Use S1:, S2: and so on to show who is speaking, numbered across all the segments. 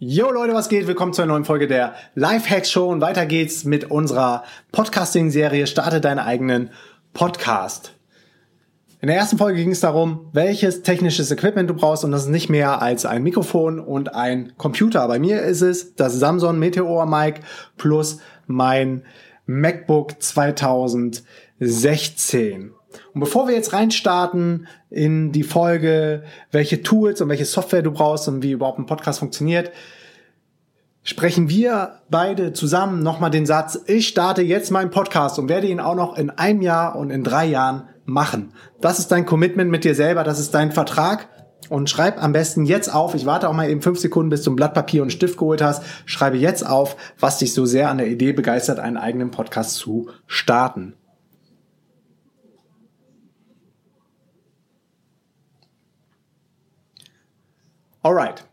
S1: Yo Leute, was geht? Willkommen zu einer neuen Folge der Lifehacks Show und weiter geht's mit unserer Podcasting-Serie Starte deinen eigenen Podcast. In der ersten Folge ging es darum, welches technisches Equipment du brauchst und das ist nicht mehr als ein Mikrofon und ein Computer. Bei mir ist es das Samsung Meteor Mic plus mein MacBook 2016. Und bevor wir jetzt reinstarten in die Folge, welche Tools und welche Software du brauchst und wie überhaupt ein Podcast funktioniert, sprechen wir beide zusammen nochmal den Satz, ich starte jetzt meinen Podcast und werde ihn auch noch in einem Jahr und in drei Jahren machen. Das ist dein Commitment mit dir selber, das ist dein Vertrag. Und schreib am besten jetzt auf, ich warte auch mal eben fünf Sekunden, bis du ein Blatt Papier und Stift geholt hast, schreibe jetzt auf, was dich so sehr an der Idee begeistert, einen eigenen Podcast zu starten. Alright.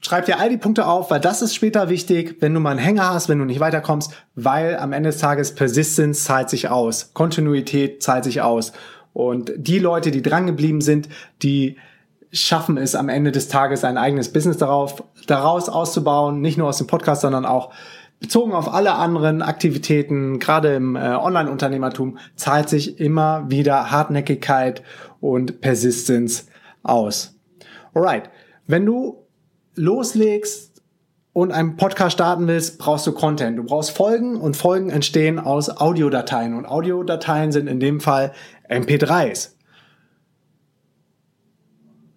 S1: Schreib dir all die Punkte auf, weil das ist später wichtig, wenn du mal einen Hänger hast, wenn du nicht weiterkommst, weil am Ende des Tages Persistence zahlt sich aus. Kontinuität zahlt sich aus. Und die Leute, die dran geblieben sind, die schaffen es am Ende des Tages ein eigenes Business darauf, daraus auszubauen, nicht nur aus dem Podcast, sondern auch bezogen auf alle anderen Aktivitäten, gerade im äh, Online-Unternehmertum, zahlt sich immer wieder Hartnäckigkeit und Persistence aus. Alright. Wenn du loslegst und einen Podcast starten willst, brauchst du Content. Du brauchst Folgen und Folgen entstehen aus Audiodateien und Audiodateien sind in dem Fall MP3s.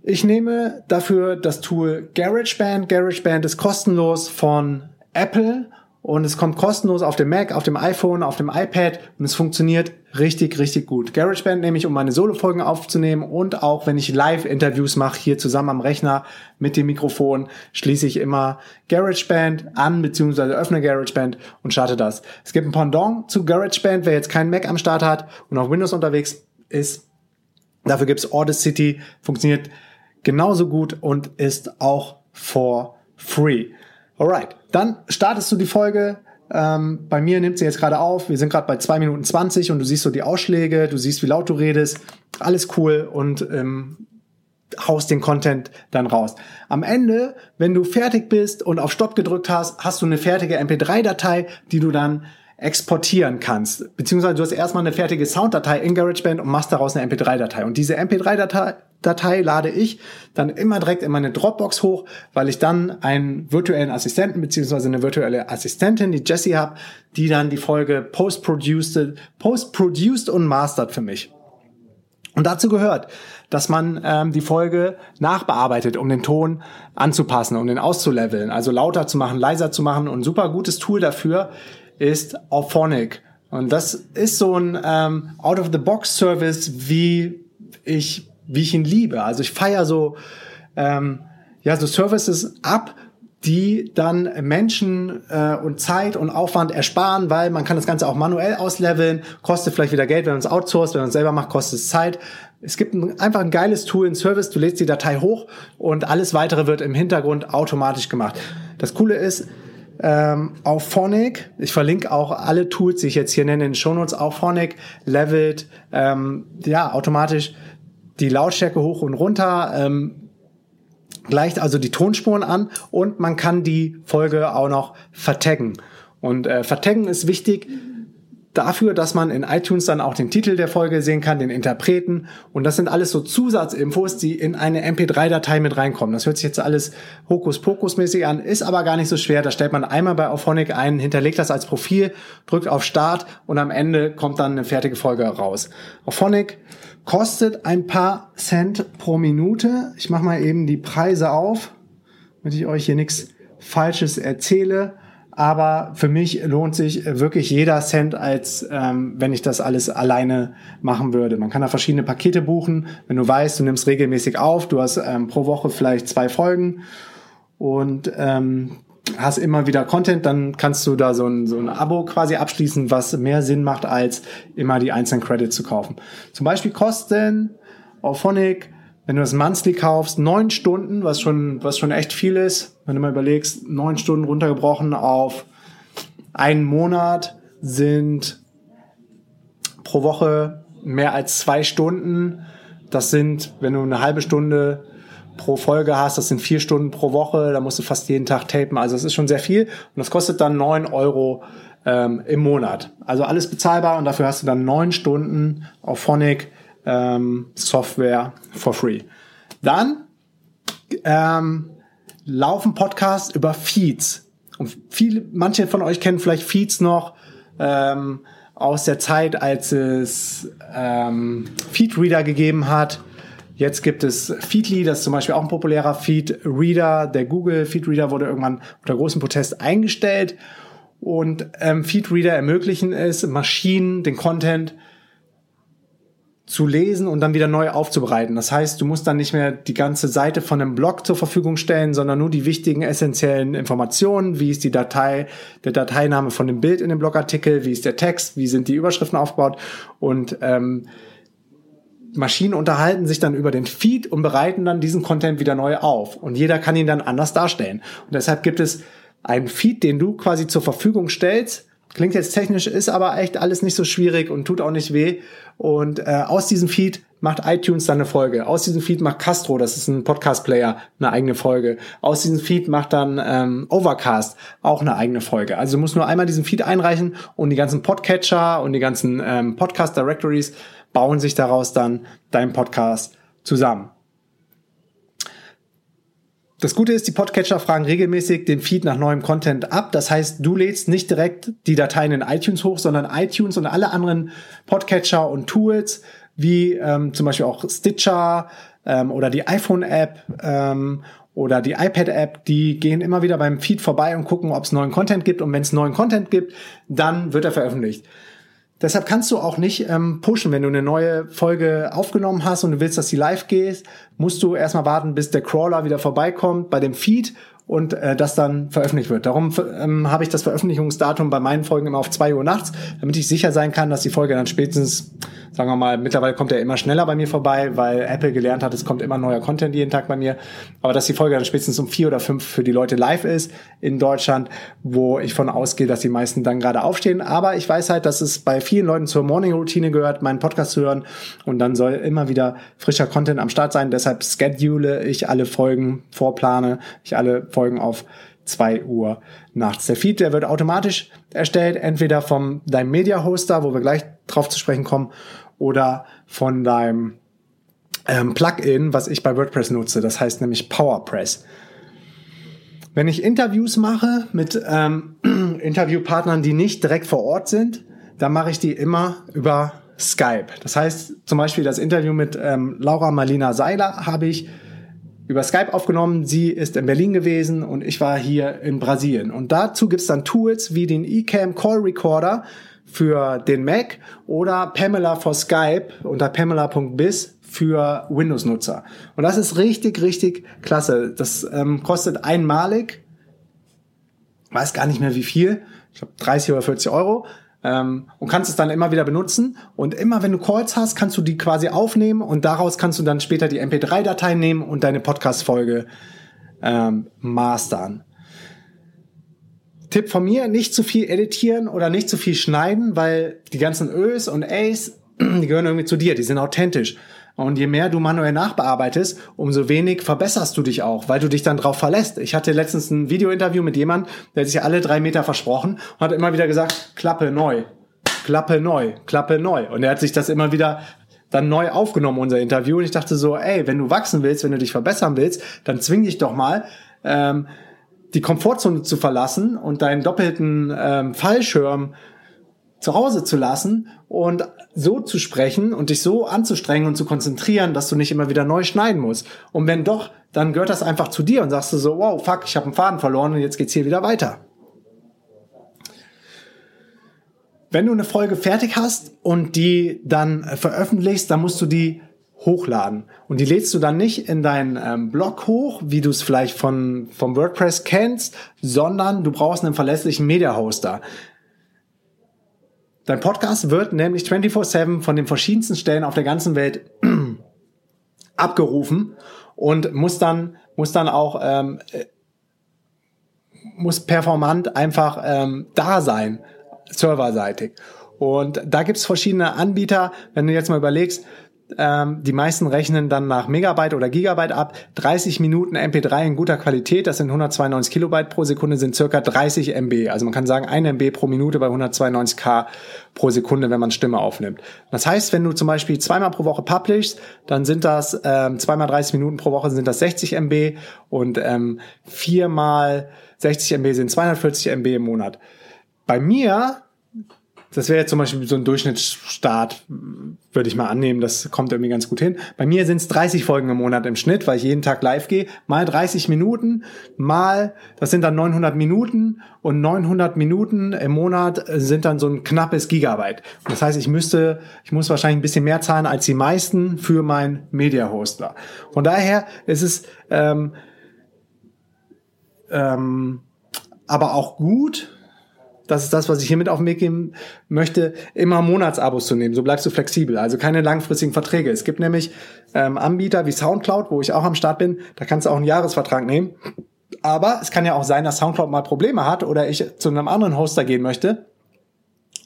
S1: Ich nehme dafür das Tool GarageBand. GarageBand ist kostenlos von Apple und es kommt kostenlos auf dem Mac, auf dem iPhone, auf dem iPad und es funktioniert richtig, richtig gut. GarageBand nehme ich, um meine Solo-Folgen aufzunehmen und auch wenn ich Live-Interviews mache, hier zusammen am Rechner mit dem Mikrofon, schließe ich immer GarageBand an, beziehungsweise öffne GarageBand und starte das. Es gibt ein Pendant zu GarageBand, wer jetzt keinen Mac am Start hat und auf Windows unterwegs ist. Dafür gibt's Audacity, funktioniert genauso gut und ist auch for free. Alright, dann startest du die Folge. Ähm, bei mir nimmt sie jetzt gerade auf. Wir sind gerade bei zwei Minuten zwanzig und du siehst so die Ausschläge, du siehst, wie laut du redest. Alles cool und ähm, haust den Content dann raus. Am Ende, wenn du fertig bist und auf Stopp gedrückt hast, hast du eine fertige MP3-Datei, die du dann exportieren kannst. Beziehungsweise du hast erstmal eine fertige Sounddatei in GarageBand und machst daraus eine MP3-Datei. Und diese MP3-Datei Datei lade ich dann immer direkt in meine Dropbox hoch, weil ich dann einen virtuellen Assistenten beziehungsweise eine virtuelle Assistentin, die Jessie habe, die dann die Folge post-produced, post-produced und mastert für mich. Und dazu gehört, dass man ähm, die Folge nachbearbeitet, um den Ton anzupassen, um den auszuleveln, also lauter zu machen, leiser zu machen. Und super gutes Tool dafür ist Auphonic. Und das ist so ein ähm, Out-of-the-Box-Service, wie ich wie ich ihn liebe. Also ich feiere so, ähm, ja, so Services ab, die dann Menschen äh, und Zeit und Aufwand ersparen, weil man kann das Ganze auch manuell ausleveln, kostet vielleicht wieder Geld, wenn man es outsourced, wenn man es selber macht, kostet es Zeit. Es gibt ein, einfach ein geiles Tool in Service, du lädst die Datei hoch und alles weitere wird im Hintergrund automatisch gemacht. Das Coole ist, ähm, auf Phonic, ich verlinke auch alle Tools, die ich jetzt hier nenne in den Shownotes, auf Phonic levelt ähm, ja automatisch die Lautstärke hoch und runter, ähm, gleicht also die Tonspuren an und man kann die Folge auch noch vertaggen. Und äh, vertaggen ist wichtig dafür, dass man in iTunes dann auch den Titel der Folge sehen kann, den Interpreten. Und das sind alles so Zusatzinfos, die in eine MP3-Datei mit reinkommen. Das hört sich jetzt alles Hokuspokus-mäßig an, ist aber gar nicht so schwer. Da stellt man einmal bei Auphonic ein, hinterlegt das als Profil, drückt auf Start und am Ende kommt dann eine fertige Folge raus. Auphonic kostet ein paar Cent pro Minute. Ich mache mal eben die Preise auf, damit ich euch hier nichts Falsches erzähle. Aber für mich lohnt sich wirklich jeder Cent, als ähm, wenn ich das alles alleine machen würde. Man kann da verschiedene Pakete buchen. Wenn du weißt, du nimmst regelmäßig auf, du hast ähm, pro Woche vielleicht zwei Folgen und ähm, hast immer wieder Content, dann kannst du da so ein, so ein Abo quasi abschließen, was mehr Sinn macht, als immer die einzelnen Credits zu kaufen. Zum Beispiel kosten Auphonic, wenn du das Monthly kaufst, neun Stunden, was schon, was schon echt viel ist. Wenn du mal überlegst, neun Stunden runtergebrochen auf einen Monat sind pro Woche mehr als zwei Stunden. Das sind, wenn du eine halbe Stunde pro Folge hast, das sind vier Stunden pro Woche, da musst du fast jeden Tag tapen. Also es ist schon sehr viel und das kostet dann neun Euro ähm, im Monat. Also alles bezahlbar und dafür hast du dann neun Stunden auf Phonic ähm, Software for free. Dann ähm, laufen Podcasts über Feeds. Und viele, manche von euch kennen vielleicht Feeds noch ähm, aus der Zeit, als es ähm, Feedreader gegeben hat. Jetzt gibt es Feedly, das ist zum Beispiel auch ein populärer Feedreader. Der Google Feedreader wurde irgendwann unter großem Protest eingestellt. Und ähm, Feedreader ermöglichen es, Maschinen den Content zu lesen und dann wieder neu aufzubereiten. Das heißt, du musst dann nicht mehr die ganze Seite von einem Blog zur Verfügung stellen, sondern nur die wichtigen essentiellen Informationen. Wie ist die Datei, der Dateiname von dem Bild in dem Blogartikel? Wie ist der Text? Wie sind die Überschriften aufgebaut? Und ähm, Maschinen unterhalten sich dann über den Feed und bereiten dann diesen Content wieder neu auf. Und jeder kann ihn dann anders darstellen. Und deshalb gibt es einen Feed, den du quasi zur Verfügung stellst. Klingt jetzt technisch, ist aber echt alles nicht so schwierig und tut auch nicht weh. Und äh, aus diesem Feed macht iTunes dann eine Folge. Aus diesem Feed macht Castro, das ist ein Podcast-Player, eine eigene Folge. Aus diesem Feed macht dann ähm, Overcast auch eine eigene Folge. Also du musst nur einmal diesen Feed einreichen und die ganzen Podcatcher und die ganzen ähm, Podcast-Directories bauen sich daraus dann dein Podcast zusammen. Das Gute ist, die Podcatcher fragen regelmäßig den Feed nach neuem Content ab. Das heißt, du lädst nicht direkt die Dateien in iTunes hoch, sondern iTunes und alle anderen Podcatcher und Tools, wie ähm, zum Beispiel auch Stitcher ähm, oder die iPhone-App ähm, oder die iPad-App, die gehen immer wieder beim Feed vorbei und gucken, ob es neuen Content gibt. Und wenn es neuen Content gibt, dann wird er veröffentlicht. Deshalb kannst du auch nicht ähm, pushen, wenn du eine neue Folge aufgenommen hast und du willst, dass die live geht, musst du erstmal warten, bis der Crawler wieder vorbeikommt. Bei dem Feed und äh, das dann veröffentlicht wird. Darum ähm, habe ich das Veröffentlichungsdatum bei meinen Folgen immer auf zwei Uhr nachts, damit ich sicher sein kann, dass die Folge dann spätestens, sagen wir mal, mittlerweile kommt er immer schneller bei mir vorbei, weil Apple gelernt hat, es kommt immer neuer Content jeden Tag bei mir. Aber dass die Folge dann spätestens um vier oder fünf für die Leute live ist in Deutschland, wo ich von ausgehe, dass die meisten dann gerade aufstehen. Aber ich weiß halt, dass es bei vielen Leuten zur Morning-Routine gehört, meinen Podcast zu hören. Und dann soll immer wieder frischer Content am Start sein. Deshalb schedule ich alle Folgen, vorplane ich alle Folgen auf 2 Uhr nachts. Der Feed, der wird automatisch erstellt, entweder vom deinem Media Hoster, wo wir gleich drauf zu sprechen kommen, oder von deinem ähm, Plugin, was ich bei WordPress nutze. Das heißt nämlich PowerPress. Wenn ich Interviews mache mit ähm, Interviewpartnern, die nicht direkt vor Ort sind, dann mache ich die immer über Skype. Das heißt zum Beispiel das Interview mit ähm, Laura Marlina Seiler habe ich über Skype aufgenommen. Sie ist in Berlin gewesen und ich war hier in Brasilien. Und dazu gibt's dann Tools wie den eCam Call Recorder für den Mac oder Pamela for Skype unter pamela.biz für Windows-Nutzer. Und das ist richtig, richtig klasse. Das ähm, kostet einmalig, weiß gar nicht mehr wie viel, ich glaube 30 oder 40 Euro ähm, und kannst es dann immer wieder benutzen. Und immer wenn du Calls hast, kannst du die quasi aufnehmen und daraus kannst du dann später die MP3-Datei nehmen und deine Podcast-Folge ähm, mastern. Tipp von mir, nicht zu viel editieren oder nicht zu viel schneiden, weil die ganzen Ös und A's, die gehören irgendwie zu dir, die sind authentisch. Und je mehr du manuell nachbearbeitest, umso wenig verbesserst du dich auch, weil du dich dann drauf verlässt. Ich hatte letztens ein Videointerview mit jemandem, der hat sich alle drei Meter versprochen und hat immer wieder gesagt, Klappe neu, Klappe neu, Klappe neu. Und er hat sich das immer wieder dann neu aufgenommen, unser Interview. Und ich dachte so, ey, wenn du wachsen willst, wenn du dich verbessern willst, dann zwing dich doch mal, ähm, die Komfortzone zu verlassen und deinen doppelten ähm, Fallschirm zu Hause zu lassen und so zu sprechen und dich so anzustrengen und zu konzentrieren, dass du nicht immer wieder neu schneiden musst. Und wenn doch, dann gehört das einfach zu dir und sagst du so, wow, fuck, ich habe einen Faden verloren und jetzt geht's hier wieder weiter. Wenn du eine Folge fertig hast und die dann veröffentlichst, dann musst du die hochladen. Und die lädst du dann nicht in deinen ähm, Blog hoch, wie du es vielleicht von, vom WordPress kennst, sondern du brauchst einen verlässlichen Media Hoster. Dein Podcast wird nämlich 24-7 von den verschiedensten Stellen auf der ganzen Welt abgerufen und muss dann, muss dann auch, ähm, äh, muss performant einfach ähm, da sein, serverseitig. Und da gibt's verschiedene Anbieter. Wenn du jetzt mal überlegst, ähm, die meisten rechnen dann nach Megabyte oder Gigabyte ab. 30 Minuten MP3 in guter Qualität, das sind 192 Kilobyte pro Sekunde, sind circa 30 MB. Also man kann sagen, 1 MB pro Minute bei 192 K pro Sekunde, wenn man Stimme aufnimmt. Das heißt, wenn du zum Beispiel zweimal pro Woche publishst, dann sind das ähm, zweimal 30 Minuten pro Woche sind das 60 MB und ähm, viermal 60 MB sind 240 MB im Monat. Bei mir das wäre jetzt zum Beispiel so ein Durchschnittsstart, würde ich mal annehmen. Das kommt irgendwie ganz gut hin. Bei mir sind es 30 Folgen im Monat im Schnitt, weil ich jeden Tag live gehe. Mal 30 Minuten, mal, das sind dann 900 Minuten und 900 Minuten im Monat sind dann so ein knappes Gigabyte. Das heißt, ich müsste, ich muss wahrscheinlich ein bisschen mehr zahlen als die meisten für meinen Media Hoster. Von daher ist es ähm, ähm, aber auch gut, das ist das, was ich hiermit auf den Weg geben möchte, immer Monatsabos zu nehmen. So bleibst du flexibel. Also keine langfristigen Verträge. Es gibt nämlich ähm, Anbieter wie Soundcloud, wo ich auch am Start bin. Da kannst du auch einen Jahresvertrag nehmen. Aber es kann ja auch sein, dass Soundcloud mal Probleme hat oder ich zu einem anderen Hoster gehen möchte.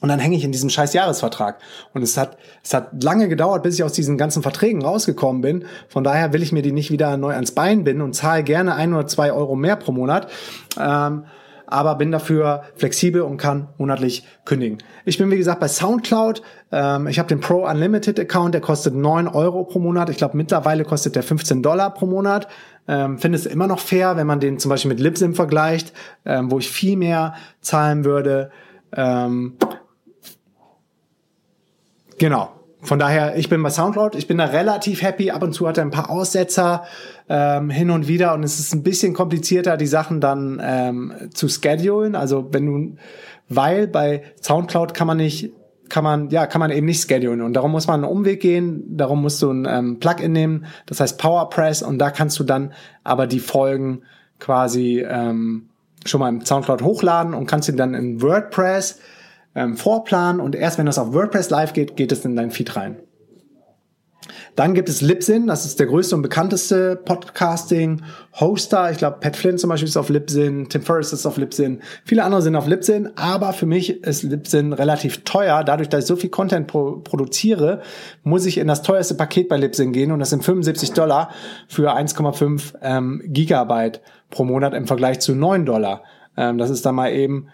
S1: Und dann hänge ich in diesem scheiß Jahresvertrag. Und es hat, es hat lange gedauert, bis ich aus diesen ganzen Verträgen rausgekommen bin. Von daher will ich mir die nicht wieder neu ans Bein binden und zahle gerne ein oder zwei Euro mehr pro Monat. Ähm, aber bin dafür flexibel und kann monatlich kündigen. Ich bin wie gesagt bei SoundCloud. Ähm, ich habe den Pro Unlimited Account, der kostet neun Euro pro Monat. Ich glaube mittlerweile kostet der 15 Dollar pro Monat. Ähm, Finde es immer noch fair, wenn man den zum Beispiel mit Libsyn vergleicht, ähm, wo ich viel mehr zahlen würde. Ähm, genau. Von daher, ich bin bei Soundcloud, ich bin da relativ happy. Ab und zu hat er ein paar Aussetzer ähm, hin und wieder und es ist ein bisschen komplizierter, die Sachen dann ähm, zu schedulen. Also wenn du, weil bei Soundcloud kann man nicht, kann man, ja, kann man eben nicht schedulen und darum muss man einen Umweg gehen. Darum musst du ein ähm, Plugin nehmen, das heißt PowerPress und da kannst du dann aber die Folgen quasi ähm, schon mal im Soundcloud hochladen und kannst sie dann in WordPress ähm, vorplanen und erst wenn das auf WordPress live geht, geht es in dein Feed rein. Dann gibt es Libsyn, das ist der größte und bekannteste Podcasting-Hoster. Ich glaube, Pat Flynn zum Beispiel ist auf Libsyn, Tim Ferriss ist auf Libsyn, viele andere sind auf Libsyn, aber für mich ist Libsyn relativ teuer. Dadurch, dass ich so viel Content pro produziere, muss ich in das teuerste Paket bei Libsyn gehen und das sind 75 Dollar für 1,5 ähm, Gigabyte pro Monat im Vergleich zu 9 Dollar. Ähm, das ist dann mal eben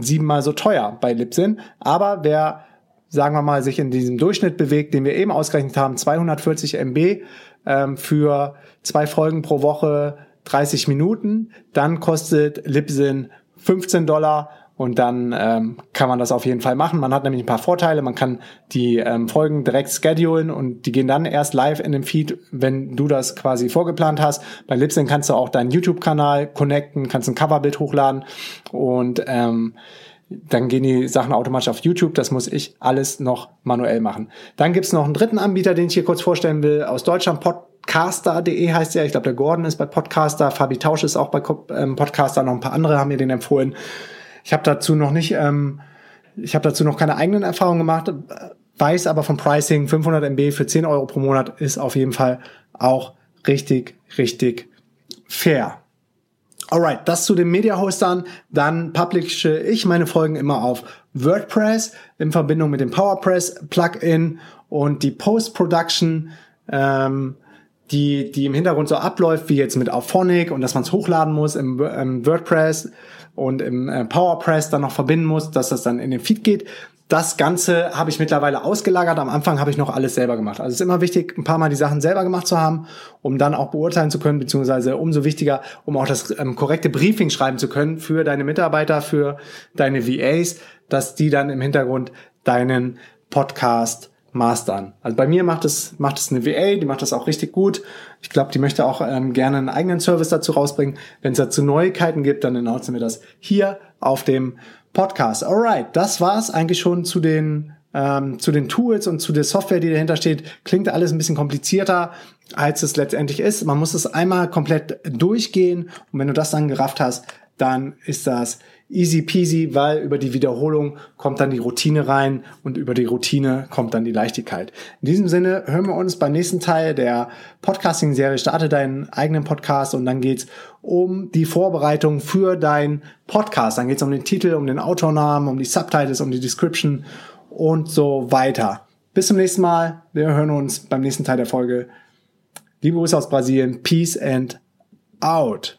S1: siebenmal so teuer bei Libsyn. Aber wer, sagen wir mal, sich in diesem Durchschnitt bewegt, den wir eben ausgerechnet haben, 240 MB ähm, für zwei Folgen pro Woche 30 Minuten, dann kostet Libsyn 15 Dollar und dann ähm, kann man das auf jeden Fall machen. Man hat nämlich ein paar Vorteile. Man kann die ähm, Folgen direkt schedulen und die gehen dann erst live in dem Feed, wenn du das quasi vorgeplant hast. Bei Libsyn kannst du auch deinen YouTube-Kanal connecten, kannst ein Coverbild hochladen und ähm, dann gehen die Sachen automatisch auf YouTube. Das muss ich alles noch manuell machen. Dann gibt's noch einen dritten Anbieter, den ich hier kurz vorstellen will, aus Deutschland, Podcaster.de heißt der. Ich glaube, der Gordon ist bei Podcaster, Fabi Tausch ist auch bei ähm, Podcaster, noch ein paar andere haben mir den empfohlen. Ich habe dazu noch nicht, ähm, ich habe dazu noch keine eigenen Erfahrungen gemacht, weiß aber vom Pricing 500 MB für 10 Euro pro Monat ist auf jeden Fall auch richtig, richtig fair. Alright, das zu den Media-Hostern. Dann publische ich meine Folgen immer auf WordPress in Verbindung mit dem PowerPress-Plugin und die Post-Production, ähm, die, die im Hintergrund so abläuft, wie jetzt mit Auphonic und dass man es hochladen muss im, im WordPress und im äh, PowerPress dann noch verbinden muss, dass das dann in den Feed geht. Das Ganze habe ich mittlerweile ausgelagert. Am Anfang habe ich noch alles selber gemacht. Also es ist immer wichtig, ein paar Mal die Sachen selber gemacht zu haben, um dann auch beurteilen zu können, beziehungsweise umso wichtiger, um auch das ähm, korrekte Briefing schreiben zu können für deine Mitarbeiter, für deine VAs, dass die dann im Hintergrund deinen Podcast mastern. Also bei mir macht es, macht es eine VA, die macht das auch richtig gut. Ich glaube, die möchte auch ähm, gerne einen eigenen Service dazu rausbringen. Wenn es dazu Neuigkeiten gibt, dann announcen wir das hier auf dem Podcast. Alright, das war's eigentlich schon zu den ähm, zu den Tools und zu der Software, die dahinter steht, klingt alles ein bisschen komplizierter, als es letztendlich ist. Man muss es einmal komplett durchgehen und wenn du das dann gerafft hast, dann ist das easy peasy, weil über die Wiederholung kommt dann die Routine rein und über die Routine kommt dann die Leichtigkeit. In diesem Sinne hören wir uns beim nächsten Teil der Podcasting-Serie. Starte deinen eigenen Podcast und dann geht's um die Vorbereitung für deinen Podcast. Dann geht's um den Titel, um den Autornamen, um die Subtitles, um die Description und so weiter. Bis zum nächsten Mal. Wir hören uns beim nächsten Teil der Folge. Liebe Grüße aus Brasilien. Peace and out.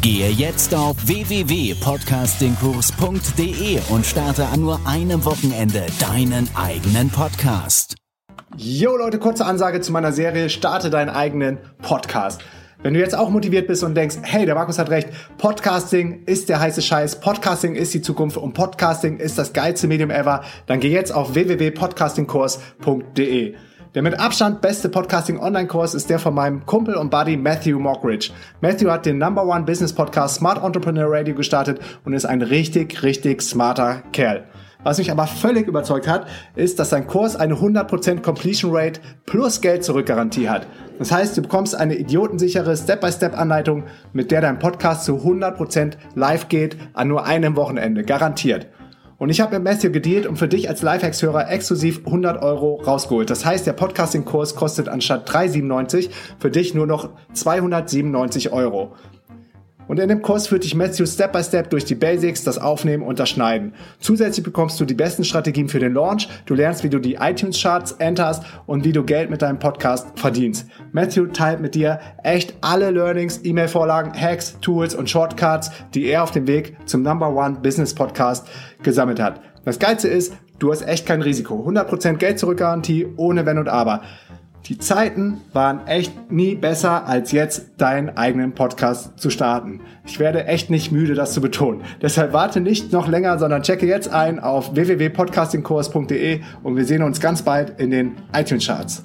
S2: Gehe jetzt auf www.podcastingkurs.de und starte an nur einem Wochenende deinen eigenen Podcast.
S1: Yo Leute, kurze Ansage zu meiner Serie Starte deinen eigenen Podcast. Wenn du jetzt auch motiviert bist und denkst, hey, der Markus hat recht, Podcasting ist der heiße Scheiß, Podcasting ist die Zukunft und Podcasting ist das geilste Medium ever, dann geh jetzt auf www.podcastingkurs.de. Der mit Abstand beste Podcasting-Online-Kurs ist der von meinem Kumpel und Buddy Matthew Mockridge. Matthew hat den Number One Business Podcast Smart Entrepreneur Radio gestartet und ist ein richtig, richtig smarter Kerl. Was mich aber völlig überzeugt hat, ist, dass sein Kurs eine 100% Completion Rate plus Geld zurückgarantie hat. Das heißt, du bekommst eine idiotensichere Step-by-Step-Anleitung, mit der dein Podcast zu 100% live geht an nur einem Wochenende. Garantiert. Und ich habe mit Matthew gedealt und für dich als Lifehacks-Hörer exklusiv 100 Euro rausgeholt. Das heißt, der Podcasting-Kurs kostet anstatt 3,97 für dich nur noch 297 Euro. Und in dem Kurs führt dich Matthew Step by Step durch die Basics, das Aufnehmen und das Schneiden. Zusätzlich bekommst du die besten Strategien für den Launch. Du lernst, wie du die iTunes Charts enterst und wie du Geld mit deinem Podcast verdienst. Matthew teilt mit dir echt alle Learnings, E-Mail-Vorlagen, Hacks, Tools und Shortcuts, die er auf dem Weg zum Number One Business Podcast gesammelt hat. Das Geilste ist, du hast echt kein Risiko. 100% Geld zurückgarantie ohne Wenn und Aber. Die Zeiten waren echt nie besser, als jetzt deinen eigenen Podcast zu starten. Ich werde echt nicht müde, das zu betonen. Deshalb warte nicht noch länger, sondern checke jetzt ein auf www.podcastingkurs.de und wir sehen uns ganz bald in den iTunes Charts.